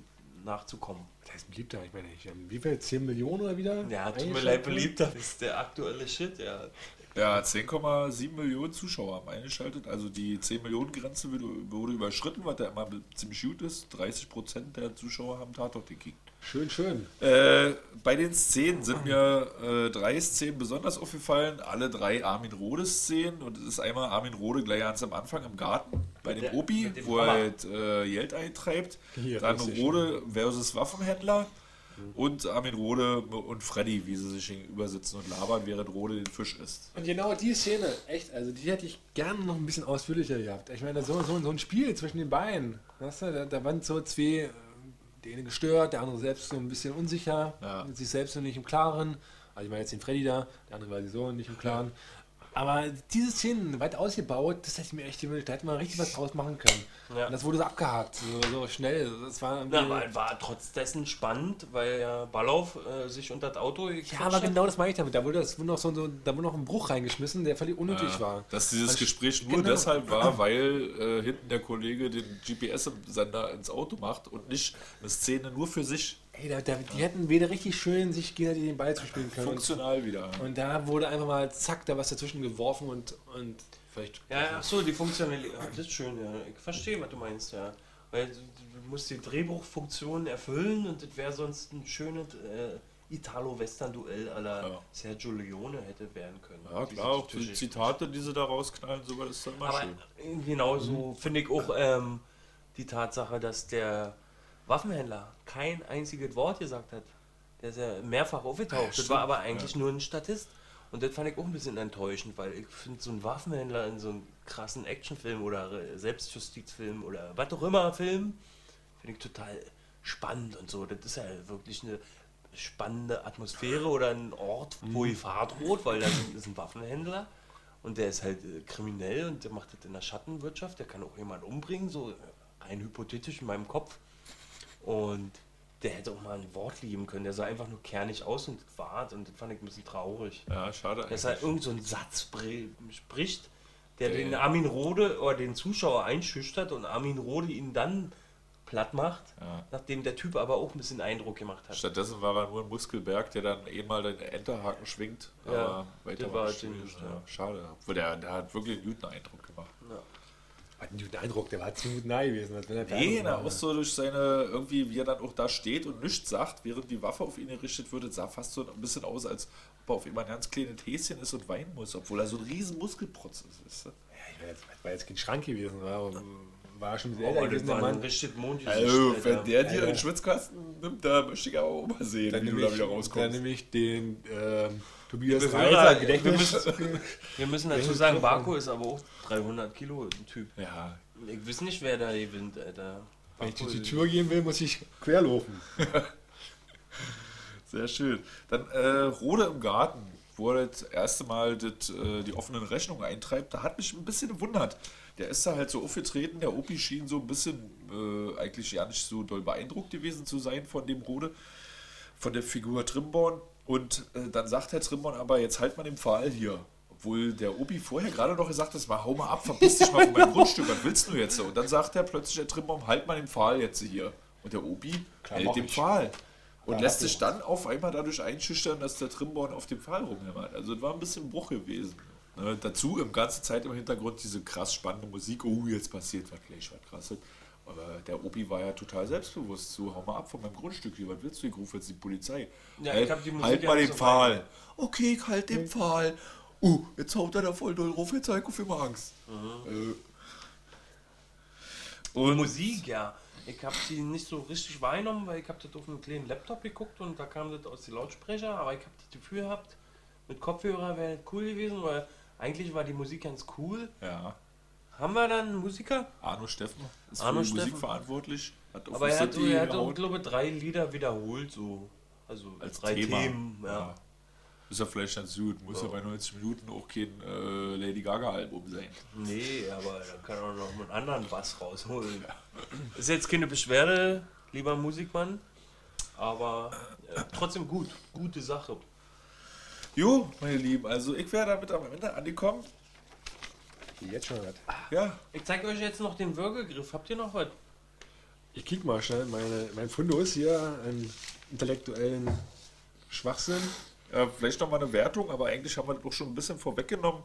nachzukommen. Das heißt beliebter, ich meine, ich, ähm, wie viel? 10 Millionen oder wieder? Ja, tut mir leid, beliebter ist der aktuelle Shit, ja. Ja, 10,7 Millionen Zuschauer haben eingeschaltet. Also die 10 Millionen Grenze wurde, wurde überschritten, was ja immer ziemlich gut ist. 30 Prozent der Zuschauer haben Tatort gekickt. Schön, schön. Äh, bei den Szenen sind mir äh, drei Szenen besonders aufgefallen. Alle drei Armin Rodes Szenen. Und es ist einmal Armin Rode gleich ganz am Anfang im Garten bei dem der- Opi, dem wo er halt, äh, Geld eintreibt. Hier, Dann. Rode versus Waffenhändler. Und Armin Rode und Freddy, wie sie sich gegenüber sitzen und labern, während Rode den Fisch isst. Und genau die Szene, echt, also die hätte ich gerne noch ein bisschen ausführlicher gehabt. Ich meine, so, so, so ein Spiel zwischen den beiden. Weißt du, da, da waren so zwei, der eine gestört, der andere selbst so ein bisschen unsicher, Ja. sich selbst so nicht im Klaren. Also ich meine jetzt den Freddy da, der andere war so nicht im Klaren. Aber diese Szenen weit ausgebaut, das hätte ich mir echt gewünscht. Da hätte man richtig was draus machen können. Ja. Und das wurde so abgehakt, so, so schnell. Das war Na, aber war trotz dessen spannend, weil ja Ballauf äh, sich unter das Auto ja, aber genau das meine ich damit. Da wurde, das, wurde noch so, so, da wurde noch ein Bruch reingeschmissen, der völlig unnötig Ja, war. Dass dieses Also, Gespräch nur genau. deshalb war, weil äh, hinten der Kollege den GPS-Sender ins Auto macht und nicht eine Szene nur für sich Ey, da, da, die hätten wieder richtig schön sich gegenseitig den Ball zuspielen können. Und, funktional wieder. und da wurde einfach mal zack, da was dazwischen geworfen und, und vielleicht. Ja, ach so, die Funktionalität. Das ist schön, ja. Ich verstehe, was du meinst, ja. Weil du, du musst die Drehbuchfunktion erfüllen und das wäre sonst ein schönes äh, Italo-Western-Duell aller Ja. Sergio Leone hätte werden können. Ja, klar, auch die Zitate, die sie da rausknallen, sowas ist dann immer Aber schön. genauso finde ich auch ähm, die Tatsache, dass der Waffenhändler kein einziges Wort gesagt hat. Der ist ja mehrfach aufgetaucht. Ja, das stimmt, war aber eigentlich ja. nur ein Statist. Und das fand ich auch ein bisschen enttäuschend, weil ich finde, so ein Waffenhändler in so einem krassen Actionfilm oder Selbstjustizfilm oder was auch immer Film, finde ich total spannend und so. Das ist ja wirklich eine spannende Atmosphäre oder ein Ort, wo Mhm. Gefahr droht, weil da ist ein Waffenhändler und der ist halt äh, kriminell und der macht das in der Schattenwirtschaft, der kann auch jemanden umbringen, so rein hypothetisch in meinem Kopf. Und der hätte auch mal ein Wort lieben können, der sah einfach nur kernig aus und das war und das fand ich ein bisschen traurig. Ja, schade Dass er eigentlich. irgend so einen Satz spr- spricht, der Der- den Armin Rode oder den Zuschauer einschüchtert und Armin Rode ihn dann platt macht, Ja. nachdem der Typ aber auch ein bisschen Eindruck gemacht hat. Stattdessen war er nur ein Muskelberg, der dann eh mal den Enterhaken schwingt. Ja, aber weiter war war ziemlich, gewesen, ja. ja. Schade. Obwohl der, der hat wirklich einen guten Eindruck gemacht. Hat einen guten Eindruck, der war zu gut nahe gewesen. Als wenn er Nee, na, auch so durch seine, irgendwie, wie er dann auch da steht und nichts sagt, während die Waffe auf ihn gerichtet wird, sah fast so ein bisschen aus, als ob er auf immer ein ganz kleines Häschen ist und weinen muss, obwohl er so ein riesen Muskelprotz ist. Weißt du? Ja, ich meine, das war jetzt kein Schrank gewesen, war, war schon sehr das gewesen, der Mann. richtig Mondgesicht. Also, wenn der dir einen Schwitzkasten nimmt, da möchte ich aber auch mal sehen, Dann wie du nehme da wieder ich, dann rauskommst. nehme ich den ähm, Tobias Liebe Reiser Gedächtnis. Wir müssen dazu sagen, Barco ist aber auch 300 Kilo ein Typ. Ja, Ich weiß nicht, wer da gewinnt, Alter. Wenn ich Barco durch die Tür gehen will, muss ich querlaufen. sehr schön. Dann äh, Rode im Garten, wo er das erste Mal das, äh, die offenen Rechnungen eintreibt, da hat mich ein bisschen gewundert. Der ist da halt so aufgetreten, der Opi schien so ein bisschen äh, eigentlich ja nicht so doll beeindruckt gewesen zu sein von dem Rode, von der Figur Trimborn. Und äh, dann sagt Herr Trimborn aber, jetzt halt mal den Pfahl hier. Obwohl der Opi vorher gerade noch gesagt hat, mal hau mal ab, verpiss dich mal von meinem Grundstück, was willst du jetzt? Und dann sagt er plötzlich, der Trimborn, halt mal den Pfahl jetzt hier. Und der Opi Klar, hält den ich. Pfahl. Und Ja, lässt sich ich. dann auf einmal dadurch einschüchtern, dass der Trimborn auf dem Pfahl rumhämmert. Also es war ein bisschen Bruch gewesen. Ne, dazu im ganze Zeit im Hintergrund diese krass spannende Musik. Oh, jetzt passiert was gleich, was krasses. Aber der Opi war ja total selbstbewusst. So, hau mal ab von meinem Grundstück hier. Was willst du? Ich rufe jetzt die Polizei. Ja, halt ich hab die Musik halt ja mal den so Pfahl. Okay, ich halt den Pfahl. Uh, jetzt haut er da voll doll drauf. Jetzt hab ich auf immer Angst. Äh, Und Musik, ja. Ich habe die nicht so richtig wahrgenommen, weil ich habe das auf einem kleinen Laptop geguckt und da kam das aus den Lautsprecher, aber ich habe das Gefühl gehabt, mit Kopfhörer wäre das cool gewesen, weil eigentlich war die Musik ganz cool. Ja. Haben wir dann einen Musiker? Arno Steffen ist Arno für die Musik Steffen. verantwortlich. Hat auf Aber er hat, City er hat gehauen. glaube ich, drei Lieder wiederholt, so. Also als drei Thema. Themen. Ja. Ist ja vielleicht ganz gut. Muss ja, bei 90 Minuten auch kein äh, Lady Gaga-Album sein. Nee, aber da kann er noch einen anderen Bass rausholen. Ist jetzt keine Beschwerde, lieber Musikmann, aber äh, trotzdem gut. Gute Sache. Jo, meine Lieben, also ich wäre damit am Ende angekommen. Jetzt schon was. Ja, Ich zeige euch jetzt noch den Würgegriff. Habt ihr noch was? Ich kick mal schnell meine, mein Fundus hier an intellektuellen Schwachsinn. äh, vielleicht noch mal eine Wertung, aber eigentlich haben wir das auch schon ein bisschen vorweggenommen.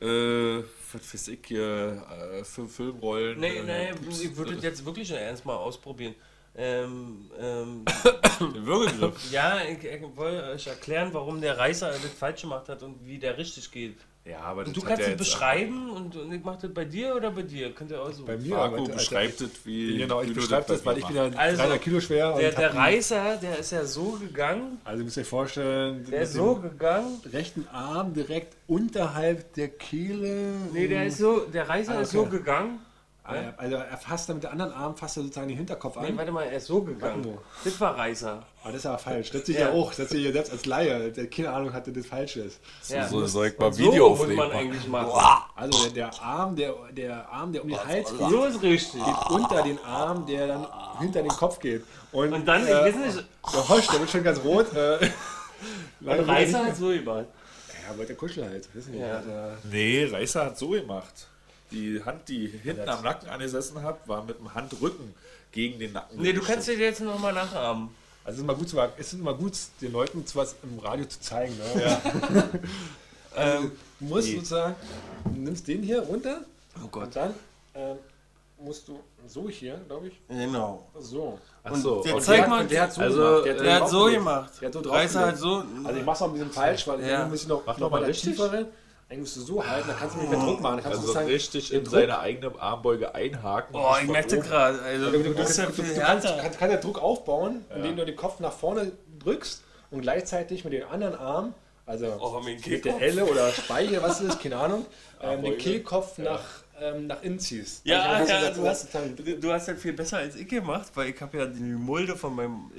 Äh, was weiß ich hier, äh, für Filmrollen. Nee, äh, nee, ich würde das jetzt wirklich ernst mal ausprobieren. Ähm, ähm, Den Würgegriff. ja, ich, ich wollte euch erklären, warum der Reißer das falsch gemacht hat und wie der richtig geht. Ja, aber Und du kannst es beschreiben und, und ich mache das bei dir oder bei dir? Könnt ihr auch so. Bei mir. Marco aber- beschreibt es, wie. Genau, ich beschreibe das, weil ich bin ja. Also, 300 Kilo schwer. Der, und der Reißer, der ist ja so gegangen. Also ihr müsst euch vorstellen, Der ist so gegangen. rechten Arm direkt unterhalb der Kehle. Nee, der ist so, der Reißer Ah, ist so okay. gegangen. Ah, ja, Also er fasst dann mit dem anderen Arm fasst er sozusagen den Hinterkopf Nee, an. warte mal, er ist so gegangen. Das war Reißer. Aber das ist aber falsch. Das sehe ich Ja. ja auch. Das sehe ich ja selbst als Laie, der keine Ahnung hatte, das falsch ist. Ja. So soll ich Und mal so Video muss aufnehmen. man eigentlich machen. Also der, der Arm, der, der Arm, der um den Hals geht, So ist richtig. geht unter den Arm, der dann hinter den Kopf geht. Und, Und dann, ich äh, weiß nicht, der Hosch, der wird schon ganz rot. Äh, er Reißer nicht- hat so gemacht. Ja, aber der Kuschel halt. Wissen Ja. ja. Der, Nee, Reißer hat so gemacht. Die Hand, die hinten am Nacken angesessen hat, war mit dem Handrücken gegen den Nacken. Nee, du kannst dir jetzt nochmal nachahmen. also es ist immer gut, zu, es ist immer gut, den Leuten was im Radio zu zeigen. Ne? Ja. Ähm, Du musst Nee. sozusagen, du nimmst den hier runter oh Gott. und dann ähm, musst du so hier, glaube ich, Genau. so. Ach so, Und der okay. zeigt mal, Und der hat so Also, gemacht. der Der hat so gemacht. Der hat so Reißer draufgelegt. hat so. Also ich mach's auch ein bisschen falsch, weil Ja. ich muss ich noch, noch mal mal richtig. tiefer rein. Eigentlich musst du so halten, dann kannst du nicht mehr Druck machen. Dann kannst du Also sozusagen richtig in Druck- seine eigene Armbeuge einhaken. Oh, ich merke gerade. Also, Du, du, du, ja du, du, viel du kannst, kannst, kannst ja Druck aufbauen, indem du den Kopf nach vorne drückst und gleichzeitig mit dem anderen Arm, also Oh, mit der Kehlkopf. Elle oder Speiche, was ist, keine Ahnung, ähm, den. Kehlkopf nach, ähm, nach innen ziehst. Ja, Also, ja, du hast, du, du hast halt viel besser als ich gemacht, weil ich habe ja die Mulde von meinem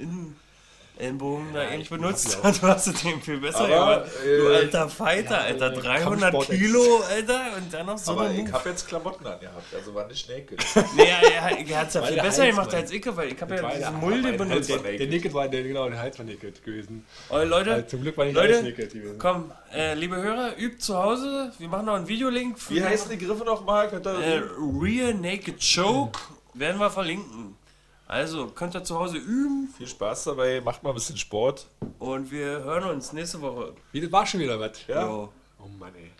Innenellenbogen da ähnlich benutzt. Du hast es eben viel besser Aber, gemacht. Du äh, alter Fighter, Alter. äh, 300 Kampfsport- Kilo, Alter. Und dann noch so Aber ich habe jetzt Klamotten angehabt, also war nicht naked. Nee, er, hat es ja viel besser Hals gemacht als ich, weil ich habe ja diese Mulde benutzt. Der, der Naked war, der, genau, der Hals war Naked gewesen. Oh, Leute, Also zum Glück war nicht Leute, Naked gewesen. komm, äh, liebe Hörer, übt zu Hause. Wir machen noch einen Videolink. Für Wie heißen die Griffe nochmal? Äh, Rear Naked Choke werden wir verlinken. Also könnt ihr zu Hause üben Viel Spaß dabei, macht mal ein bisschen Sport. und wir hören uns nächste Woche. Wie, das war schon wieder was. Ja. Jo. Oh Mann, ey.